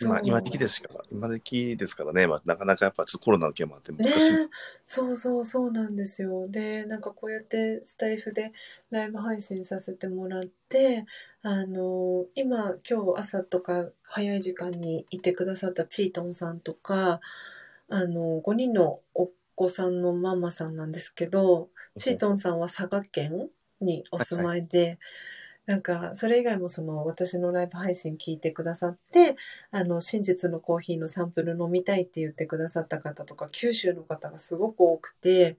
今まあ、今時期ですから、今時ですからね、まあ、なかなかやっぱちょっとコロナの件もあって難しい。ね、そうそうそうなんですよ。で、なんかこうやってスタイフでライブ配信させてもらって、あの、今、今日朝とか早い時間にいてくださったチートンさんとか、あの、5人のお子さんのママさんなんですけど、チートンさんは佐賀県にお住まいで、はいはいなんか、それ以外もその、私のライブ配信聞いてくださって、あの、真実のコーヒーのサンプル飲みたいって言ってくださった方とか、九州の方がすごく多くて、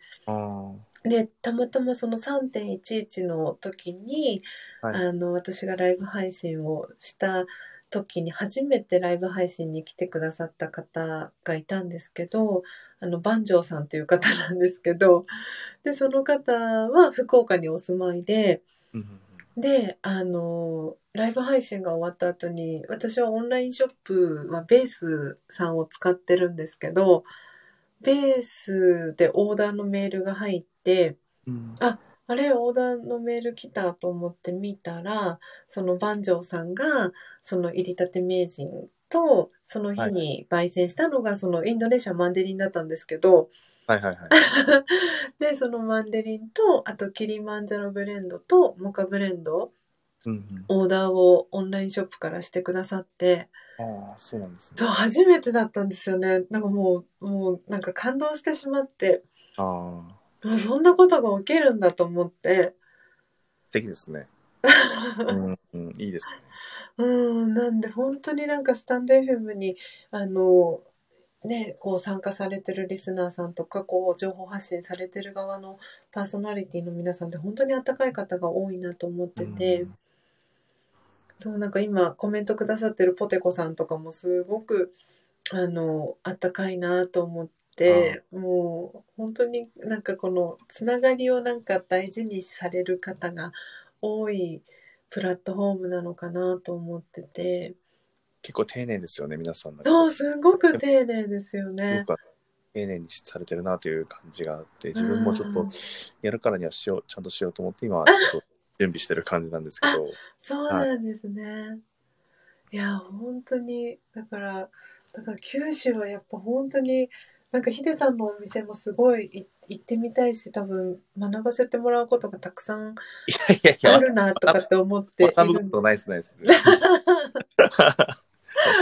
で、たまたまその3.11の時に、はい、あの、私がライブ配信をした時に初めてライブ配信に来てくださった方がいたんですけど、あの、万丈さんという方なんですけど、で、その方は福岡にお住まいで、で、あの、ライブ配信が終わった後に、私はオンラインショップはベースさんを使ってるんですけど、ベースでオーダーのメールが入って、うん、あ、あれ、オーダーのメール来たと思って見たら、その万丈さんが、その入りたて名人と、その日に焙煎したのが、そのインドネシアマンデリンだったんですけど、はいはいはい。[LAUGHS] で、そのマンデリンと、あとキリマンジャロブレンドとモカブレンド、うんうん、オーダーをオンラインショップからしてくださって、ああ、そうなんですね。そう、初めてだったんですよね。なんかもう、もうなんか感動してしまって、ああ。もうそんなことが起きるんだと思って。素敵ですね。[LAUGHS] うん、うん、いいですね。うん、なんで本当になんかスタンド FM に、あの、ね、こう参加されてるリスナーさんとか、こう情報発信されてる側のパーソナリティの皆さんって本当に温かい方が多いなと思ってて、うん、そうなんか今コメントくださってるポテコさんとかもすごく、あの、あったかいなと思って、もう本当になんかこのつながりをなんか大事にされる方が多いプラットフォームなのかなと思ってて。結構丁寧ですよね、皆さん。そう、すごく丁寧ですよね。丁寧にされてるなという感じがあって、自分もちょっとやるからにはしよう、ちゃんとしようと思って、今、ちょっと準備してる感じなんですけど。そうなんですね。はい、いや、本当に、だから、だから九州はやっぱ本当に、なんかヒデさんのお店もすごい行ってみたいし、多分学ばせてもらうことがたくさんあるなとかって思っている。学ぶことないですないです。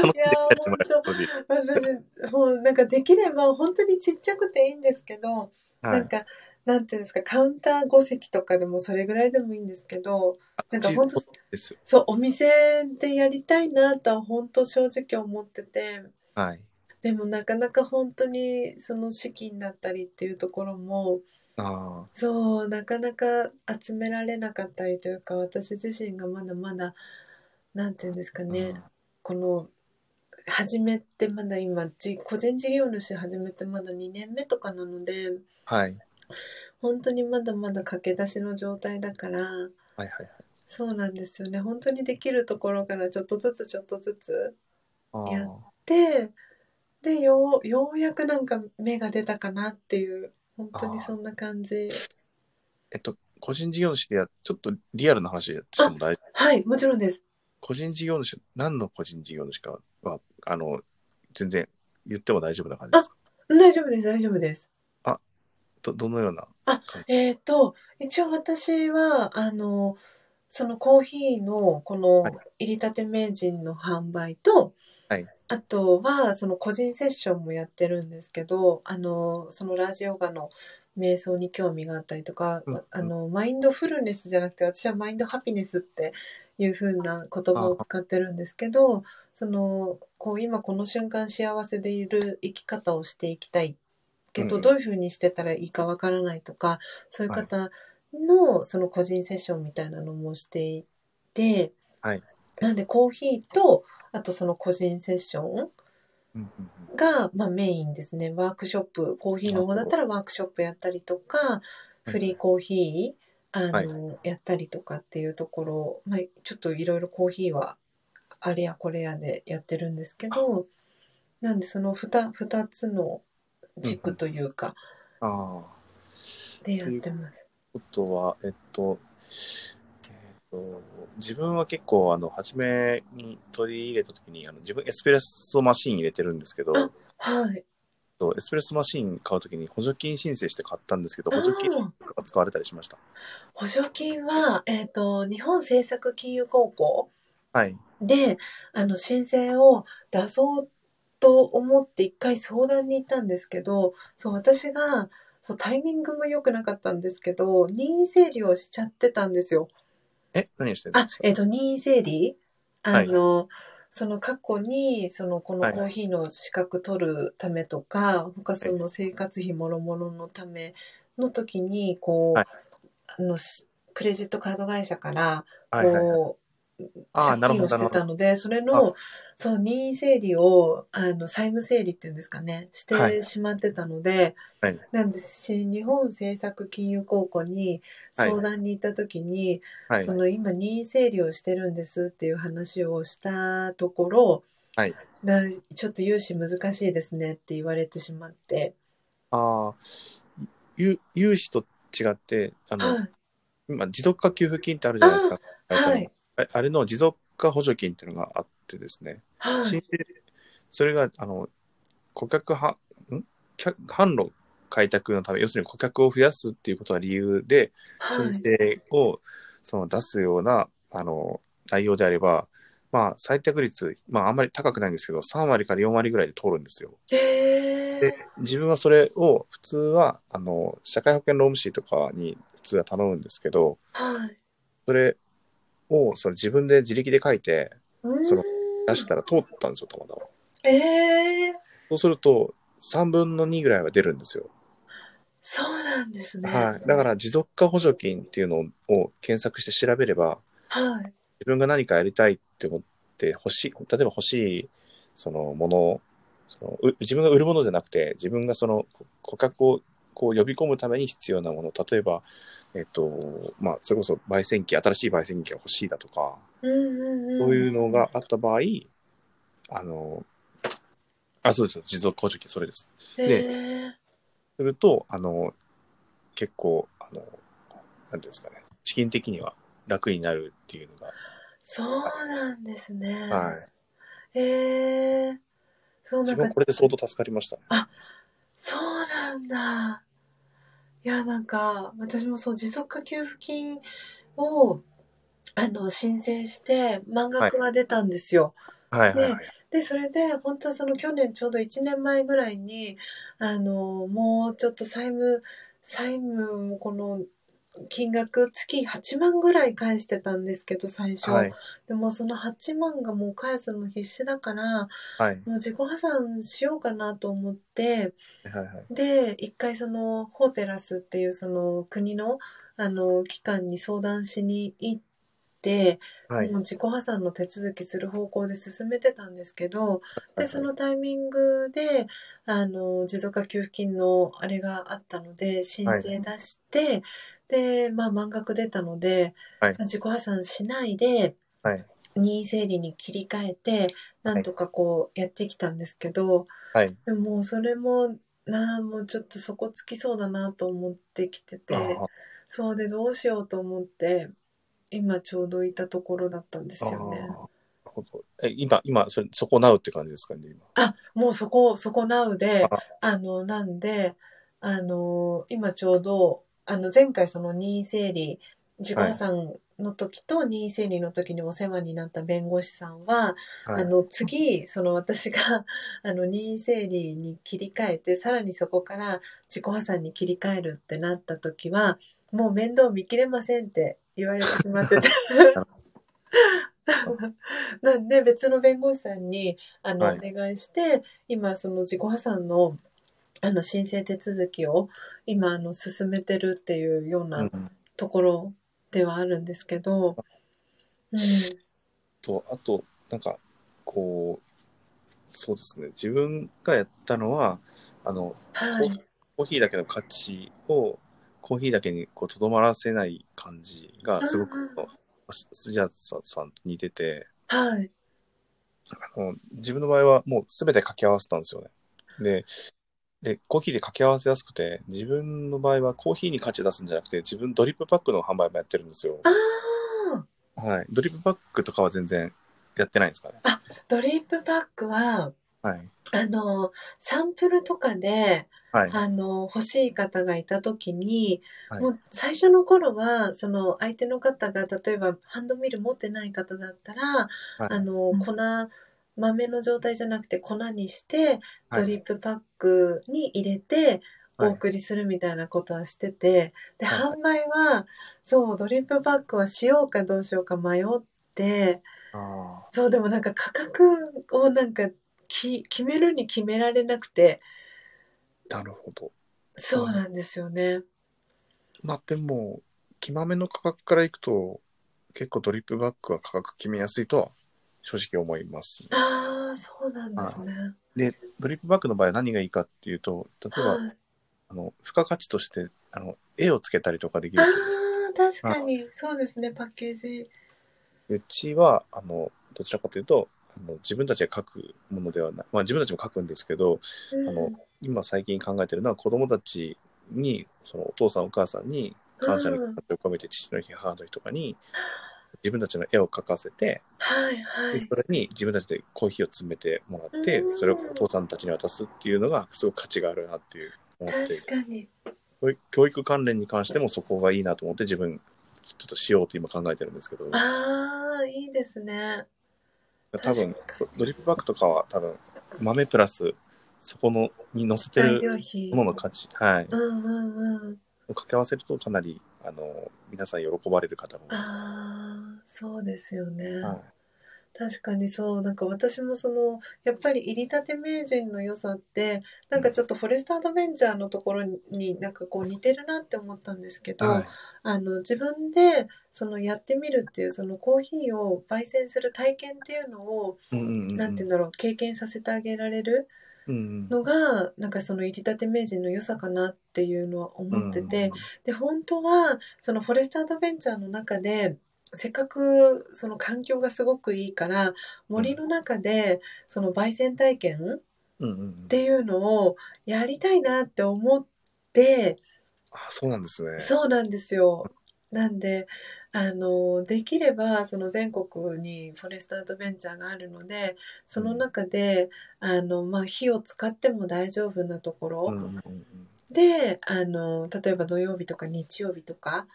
いや本当私もうなんかできれば本当にちっちゃくていいんですけど、はい、なんかなんていうんですかカウンター5席とかでもそれぐらいでもいいんですけどなんか本当そうお店でやりたいなとは本当正直思ってて、はい、でもなかなか本当にその資金だったりっていうところもあそうなかなか集められなかったりというか私自身がまだまだなんていうんですかねこの始めてまだ今じ個人事業主始めてまだ2年目とかなので、はい、本当にまだまだ駆け出しの状態だから、はいはいはい、そうなんですよね。本当にできるところからちょっとずつちょっとずつやってでようようやくなんか芽が出たかなっていう本当にそんな感じ。えっと個人事業主でやちょっとリアルな話しても大丈夫？はいもちろんです。個人事業主何の個人事業主かはあの全然言っても大丈夫な感じですか？大丈夫です大丈夫です。あどどのようなあえっ、ー、と一応私はあのそのコーヒーのこの入りたて名人の販売と、はい、あとはその個人セッションもやってるんですけどあのそのラジオガの瞑想に興味があったりとか、うん、あのマインドフルネスじゃなくて私はマインドハピネスっていう風な言葉を使ってるんですけどそのこう今この瞬間幸せでいる生き方をしていきたいけど、うん、どういう風にしてたらいいかわからないとかそういう方、はいのその個人セッションみたいなのもしていて、はい、なんでコーヒーとあとその個人セッションが、まあ、メインですね。ワークショップコーヒーの方だったらワークショップやったりとかフリーコーヒーあの、はい、やったりとかっていうところ、まあ、ちょっといろいろコーヒーはあれやこれやでやってるんですけどなんでその 2, 2つの軸というか、うん、でやってます。ことは、えっと、えっ自分は結構、あの、初めに取り入れた時に、あの、自分エスプレッソマシン入れてるんですけど、はい。エスプレッソマシン買う時に補助金申請して買ったんですけど、補助金が使われたりしました。補助金は、えっ、と、日本政策金融高校はい。で、あの、申請を出そうと思って一回相談に行ったんですけど、そう、私が、そう、タイミングも良くなかったんですけど、任意整理をしちゃってたんですよ。え、何をしてるんですか、あえっ、と、任意整理？あの、その過去に、その、このコーヒーの資格取るためとか、他その生活費もろもろのための時に、こう、はい。あの、しクレジットカード会社から、はいはいはい。借金をしてたので、それの、そう、任意整理を、あの、債務整理っていうんですかね、しはい。てしまってたので、はい。なんですし、日本政策金融高校に相談に行った時に、はい。そ。の今任意整理をしてるんですっていう話をしたところ、はい。なちょっと融資難しいですねって言われてしまって、ああ、ゆ融資と違って、あの、はい、今、持続化給付金ってあるじゃないですか。はい、ああれの持続化補助金っていうのがあってですね。はい、申請それが、あの、顧客は、ん？客販路開拓のため、要するに顧客を増やすっていうことが理由で、はい申、請をその出すような、あの、内容であれば、まあ、採択率、まあ、あんまり高くないんですけど、3割から4割ぐらいで通るんですよ。へで、自分はそれを、普通は、あの、社会保険労務士とかに普通は頼むんですけど、ー、はい。それを、それ自分で自力で書いてそのう出したら通ったんですよ、たまたま。ーんえー、そうすると、3分の2ぐらいは出るんですよ。そうなんですね。はい。だから、持続化補助金っていうのを検索して調べれば、はい、自分が何かやりたいって思って欲しい、例えば欲しい、そのもの、そのう自分が売るものじゃなくて、自分がそのこ顧客をこう呼び込むために必要なもの、例えば、えっと、まあ、それこそ焙煎機、新しい焙煎機が欲しいだとか、うんうんうん、そういうのがあった場合、あの、あ、そうですよ、持続化補助金、それです。へでーすると、あの、結構、あの、なんていうんですかね、資金的には楽になるっていうのそうなんですね。が、はい。へえそうなんか自分はこれで相当助かりましたね。そうなんだ。いや、なんか、私もそう、持続化給付金を、あの、申請して、満額が出たんですよ。はいはいはい。で、それで、本当はその去年ちょうど1年前ぐらいに、あの、もうちょっと債務、債務もこの、金額、月8万ぐらい返してたんですけど、最初。はい。でもその8万がもう返すの必死だから、はい。もう自己破産しようかなと思って、はいはい。で、一回その、ホーテラスっていうその国の、あの、機関に相談しに行って、はい。もう自己破産の手続きする方向で進めてたんですけど、で、そのタイミングで、あの、持続化給付金のあれがあったので、申請出して、で、まあ満額出たので、はい自己破産しないで、はい。任意整理に切り替えて、なんとかこうやってきたんですけど、はい。でももうそれも、なあ、もうちょっと底つきそうだなと思ってきてて、あそうでどうしようと思って、今ちょうどいたところだったんですあよね。なるほど。え、今、今、それ、そこなうって感じですかね、今。あ、もうそこ、そこなうで、ああの、なんで、あの、今ちょうど、あの、前回その任意整理、自己破産の時と任意整理の時にお世話になった弁護士さんは、はい。あの、次、その私が、あの、任意整理に切り替えて、さらにそこから自己破産に切り替えるってなった時は、もう面倒見きれませんって言われてしまってて。[LAUGHS] なんで別の弁護士さんにあの、はい。お願いして今その自己破産のあの申請手続きを今あの進めてるっていうよううなん。ところではあるんですけど、うん、と、あと、なんか、こう、そうですね。自分がやったのは、あの、はい。コーヒーだけの価値を、コーヒーだけにこう、とどまらせない感じが、すごくスジャータさんと似てて、はい。あの自分の場合はもうすべて掛け合わせたんですよね。で、で、コーヒーで掛け合わせやすくて、自分の場合はコーヒーに価値出すんじゃなくて、自分ドリップパックの販売もやってるんですよ。あはい。ドリップバッグとかは全然やってないんですかね。あ、ドリップバッグは、はい。あの、サンプルとかで、はい、あの、欲しい方がいたときに、はい、もう最初の頃は、その相手の方が、例えばハンドミル持ってない方だったら、はい、あの、粉、豆の状態じゃなくて粉にして、ドリップパックに入れて、お送りするみたいなことはしてて、で、販売は、そう、ドリップパックはしようかどうしようか迷って、そう、でもなんか価格をなんかき決めるに決められなくて。なるほど。そうなんですよね。まあでも、きまめの価格からいくと、結構ドリップバッグは価格決めやすいとは正直思います、ね、ああ、そうなんですね。で、ドリップバッグの場合は何がいいかっていうと、例えば、あの、付加価値として、あの、絵をつけたりとかできる。ああ、確かに。そうですね、パッケージ。うちは、あの、どちらかというと、あの自分たちが書くものではない、まあ、自分たちも書くんですけど、うん、あの今最近考えてるのは子供たちにそのお父さんお母さんに感謝の気持ちを込めて父の日母の日とかに自分たちの絵を描かせて、はいはい、それに自分たちでコーヒーを詰めてもらって、それをお父さんたちに渡すっていうのがすごく価値があるなっていう思って確かに。教育関連に関してもそこがいいなと思って自分ちょっとしようと今考えてるんですけど。ああいいですね。多分、ドリップバッグとかは多分、豆プラス、そこのに乗せてるものの価値、はい。うんうんうん。を掛け合わせるとかなり、あの、皆さん喜ばれる方も。ああ、そうですよね。はい確かにそう。なんか私もその、やっぱり入りたて名人の良さって、なんかちょっとフォレストアドベンチャーのところになんかこう似てるなって思ったんですけど、はい、あの、自分でそのやってみるっていう、そのコーヒーを焙煎する体験っていうのを、うんうんうん、なんて言うんだろう、経験させてあげられる。のが、なんかその入りたて名人の良さかなっていうのは思ってて、で、本当は、そのフォレストアドベンチャーの中で、せっかくその環境がすごくいいから森の中でその焙煎体験っていうのをやりたいなって思って、あそうなんですね。そうなんですよ。なんであのできればその全国にフォレストアドベンチャーがあるのでその中で、あのまあ、火を使っても大丈夫なところで、あの例えば土曜日とか日曜日とか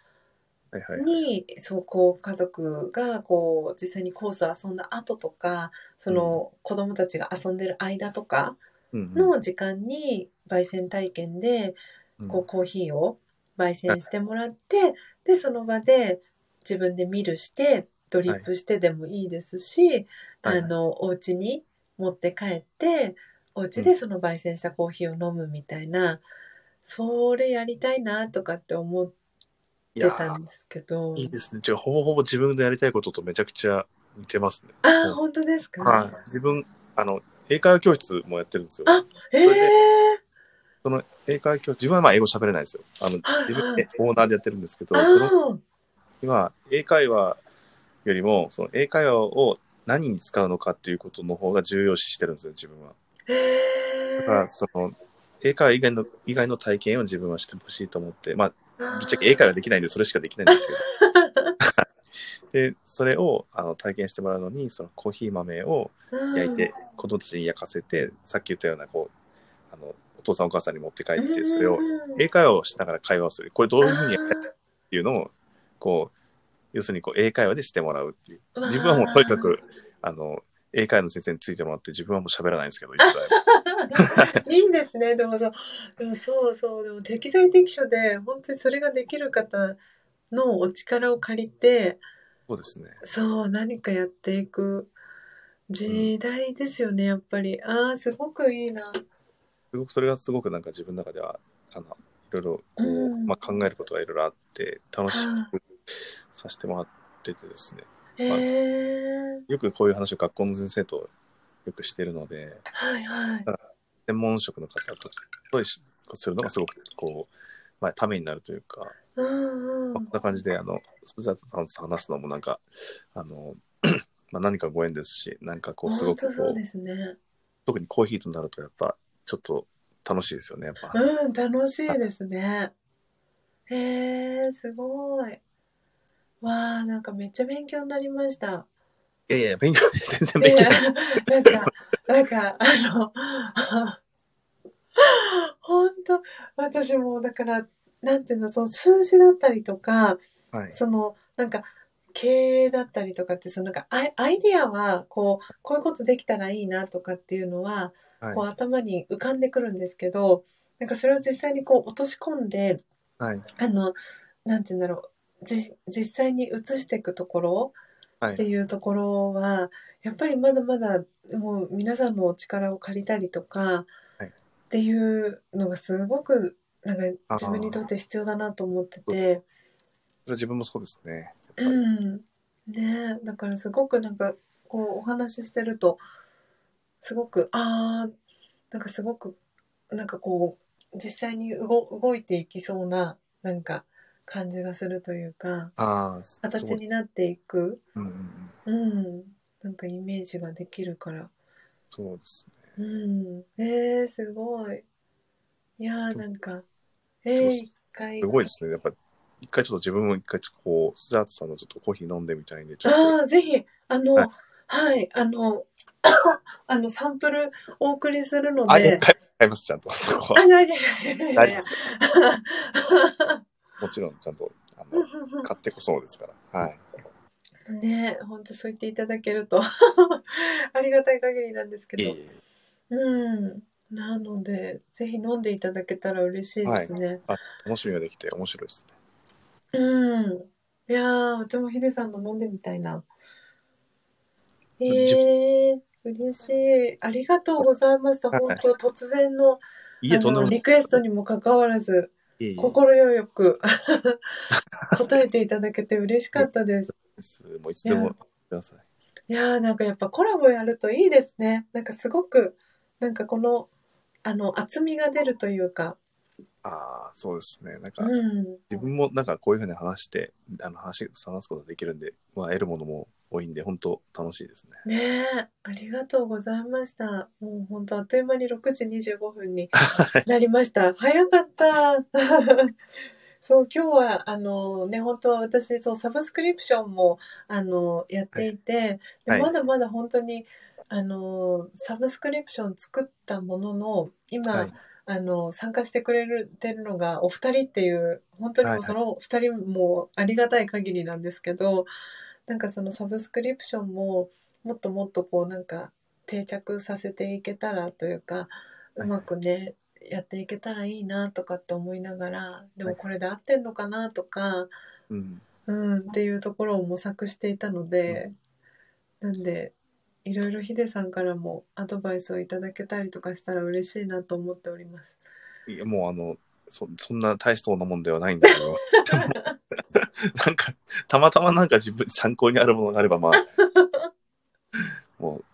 はいはいに、そう、こう、家族が、こう、実際にコースを遊んだ後とか、その、子供たちが遊んでる間とかの時間に、焙煎体験で、こう、コーヒーを焙煎してもらって、で、その場で自分でミルして、ドリップしてでもいいですし、あの、お家に持って帰って、お家でその焙煎したコーヒーを飲むみたいな、それやりたいなとかって思って、たんですけど。いいですね。じゃほぼほぼ自分でやりたいこととめちゃくちゃ似てますね。あ、本当ですか？はい。自分、あの、英会話教室もやってるんですよ。あ、ええその英会話教室、自分はまあ英語喋れないですよ。あの、自分でオーナーでやってるんですけど、その今、英会話よりも、その英会話を何に使うのかっていうことの方が重要視してるんですよ、自分は。だから、その、英会話以外の、以外の体験を自分はしてほしいと思って、まあ、ぶっちゃけ英会話できないんで、それしかできないんですけど。[LAUGHS] で、それをあの体験してもらうのに、そのコーヒー豆を焼いて、子供たちに焼かせて、さっき言ったような、こう、あの、お父さんお母さんに持って帰って、それを英会話をしながら会話をする。これどういうふうにやるっていうのを、こう、要するにこう英会話でしてもらうっていう。自分はもうとにかく、あの、英会話の先生についてもらって、自分はもう喋らないんですけど、[LAUGHS] 一切。いいですね。でもそう、でもそうそう、でも適材適所で、本当にそれができる方のお力を借りて、そうですね。そう、何かやっていく時代ですよね、うん、やっぱり。ああ、すごくいいな。すごく、それがすごくなんか自分の中では、あの、いろいろこう、うん、まあ、考えることがいろいろあって、楽しくさせてもらっててですね。まあ、よくこういう話を学校の先生とよくしてるので、はいはい。専門職の方とするのがすごくこう、まあ、ためになるというか、うんうん、こんな感じで、あの、鈴田さんと話すのもなんか、あの、[CLEARS THROAT] まあ何かご縁ですし、なんかこう、すごくこうですね、特にコーヒーとなると、やっぱ、ちょっと楽しいですよね、やっぱ。うん、楽しいですね。へえ、すごい。わあ、なんかめっちゃ勉強になりました。いやいや、勉強全然勉強なんか、なんか、あの、本当私もだから、なんていうの、その数字だったりとか、はい。その、なんか、経営だったりとかって、そのなんかアイ、アイディアは、こう、こういうことできたらいいなとかっていうのは、はいこう頭に浮かんでくるんですけど、なんかそれを実際にこう落とし込んで、はい。あの、なんて言うんだろう、じ、実際に移していくところってはい。いうところは、やっぱりまだまだ、もう皆さんのお力を借りたりとか、はいっていうのがすごく、なんか自分にとって必要だなと思ってて、それは自分もそうですね。うん。ねえ、だからすごくなんか、こうお話ししてると、すごく、ああ、なんかすごく、なんかこう、実際に動動いていきそうな、なんか感じがするというか、ああ、形。になっていく、うんうんうん。うん、なんかイメージができるから。そうですね。うん。えー、すごい。いやー、なんか、えー、一回。すごいですね。やっぱ、一回ちょっと自分も一回ちょっとこう、スザートさんのちょっとコーヒー飲んでみたいんで、ちょっと。ああ、ぜひ、あの、ははいい、あの、[COUGHS] あの、サンプルお送りするのあ、いやで、買い買います、ちゃんと。そこはあ、いやいやいやいやいや大丈夫です。もちろん、ちゃんと、あの、買ってこそうですから。はい。ね本当そう言っていただけると [LAUGHS] ありがたい限りなんですけど。うん。なので、ぜひ飲んでいただけたら嬉しいですね。あ、楽しみができて面白いですね。うん。いやー、私もヒデさんの飲んでみたいな。え自ー、嬉しい。ありがとうございました。はい本当突然のいえ、あのとんでもない。リクエストにもかかわらず、いえいえ心よく [LAUGHS] 答えていただけて嬉しかったです。ですもういつでもください。いやーなんかやっぱコラボやるといいですね。なんかすごく、なんかこの、あの、厚みが出るというか、ああ、そうですね。なんか、うん。自分もなんかこういうふうに話して、あの話、話すことができるんで、まあ、得るものも多いんで、本当楽しいですね。ねえ、ありがとうございました。もう本当あっという間に6時25分になりました。早かった。[LAUGHS] そう、今日は、あのね、本当は私、そう、サブスクリプションも、あの、やっていて、ではいまだまだ本当に、あの、サブスクリプション作ったものの、今、はい。あの、参加してくれてるのがお二人っていう、本当にもうその二人もありがたい限りなんですけど、なんかそのサブスクリプションももっともっとこうなんか定着させていけたらというか、うまくね、やっていけたらいいなとかって思いながら、でもこれで合ってんのかなとか、うん。うん、っていうところを模索していたので、なんで、いろいろヒデさんからもアドバイスをいただけたりとかしたら嬉しいなと思っております。いや、もうあの、そそんな大したなもんではないんだけど、[LAUGHS] なんか、たまたまなんか自分に参考にあるものがあれば、まあ、もう、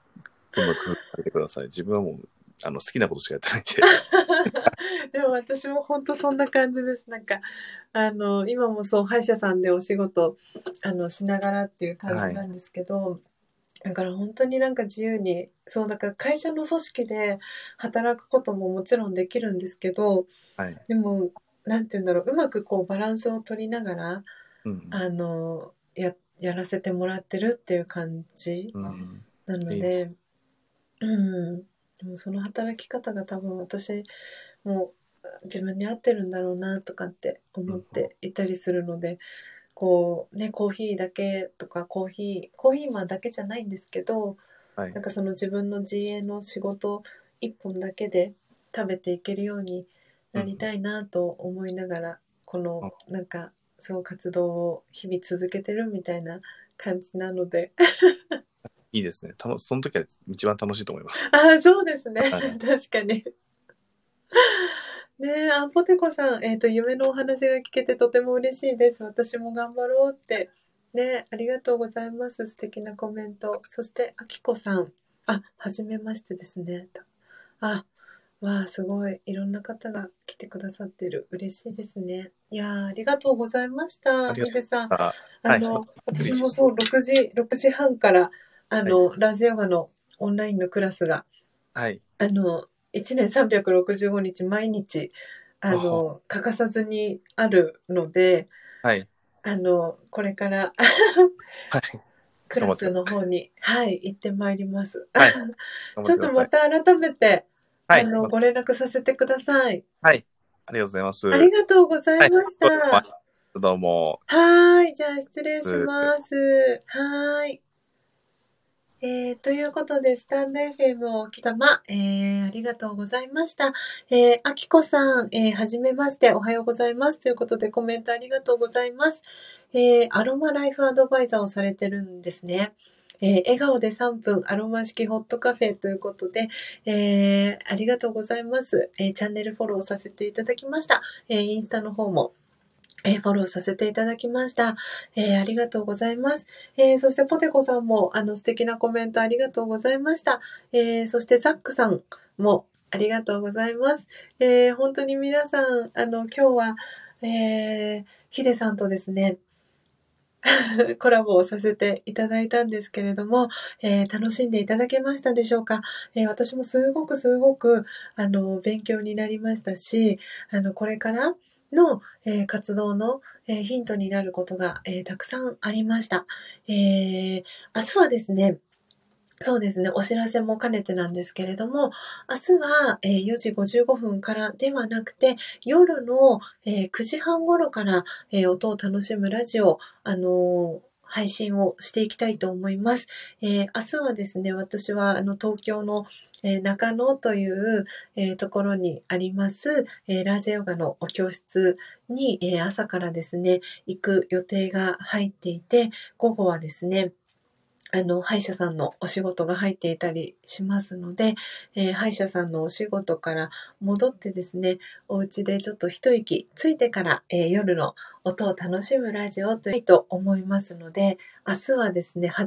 どんどん工夫されてください。自分はもう、あの、好きなことしかやってないんで。でも私も本当そんな感じです。なんか、あの、今もそう、歯医者さんでお仕事、あの、しながらっていう感じなんですけど、だから本当になんか自由に、そう、だから会社の組織で働くことももちろんできるんですけど、はい。でも、なんて言うんだろう、うまくこうバランスを取りながら、うん。あの、や、やらせてもらってるっていう感じうん。なのいいでで、うん。でもその働き方が多分私も自分に合ってるんだろうなとかって思っていたりするので、こうね、コーヒーだけとかコーヒー、コーヒーマンだけじゃないんですけど、はいなん。かその自分の自営の仕事一本だけで食べていけるようになりたいなと思いながら、このなんかそう活動を日々続けてるみたいな感じなので、いいですね。たのその時は一番楽しいと思います。ああ、そうですね。はい確かに。ねえ、あ、ポテコさん、えっ、と、夢のお話が聞けてとても嬉しいです。私も頑張ろうって。ねありがとうございます。素敵なコメント。そして、あきこさん。あ、はじめましてですね。あ、わあ、すごい。いろんな方が来てくださってる。嬉しいですね。いやーありがとうございました。ヒデさん。あはい私もそう、6時、6時半から、あの、ラジオガのオンラインのクラスが、はい。あの、1年365日毎日、あの、欠かさずにあるので、はい。あの、これからはい。[LAUGHS] クラスの方に、はい、行ってまいります。はい [LAUGHS] ちょっとまた改めて、はい。あの、ご連絡させてください。はい。ありがとうございます。ありがとうございました。はいどうも。はーい。じゃあ、失礼します。はーい。えー、ということで、スタンド FM をおきたま、えー、ありがとうございました。えー、あきこさん、えー、はじめまして、おはようございます。ということで、コメントありがとうございます。えー、アロマライフアドバイザーをされてるんですね。えー、笑顔で3分アロマ式ホットカフェということで、えー、ありがとうございます。えー、チャンネルフォローさせていただきました。え、インスタの方も、えーフォローさせていただきました。えーありがとうございます。えーそしてポテコさんも、あの、素敵なコメントありがとうございました。えそしてザックさんも、ありがとうございます。え本当に皆さん、あの、今日は、えーヒデさんとですね、[LAUGHS] コラボをさせていただいたんですけれども、えー楽しんでいただけましたでしょうか、えー私もすごくすごく、あの、勉強になりましたし、あの、これからの、えー活動の、えーヒントになることが、えーたくさんありました。えー明日はですね、そうですね、お知らせも兼ねてなんですけれども、明日は、えー4時55分からではなくて、夜の、えー9時半頃から、えー音を楽しむラジオ、あのー配信をしていきたいと思います。えー明日はですね、私はあの東京の、えー中野という、えーところにあります、えーラージヨガのお教室に、えー朝からですね、行く予定が入っていて、午後はですね、あの、歯医者さんのお仕事が入っていたりしますので、えー歯医者さんのお仕事から戻ってですね、お家でちょっと一息ついてから、えー夜の音を楽しむラジオといいと思いますので、明日はですね、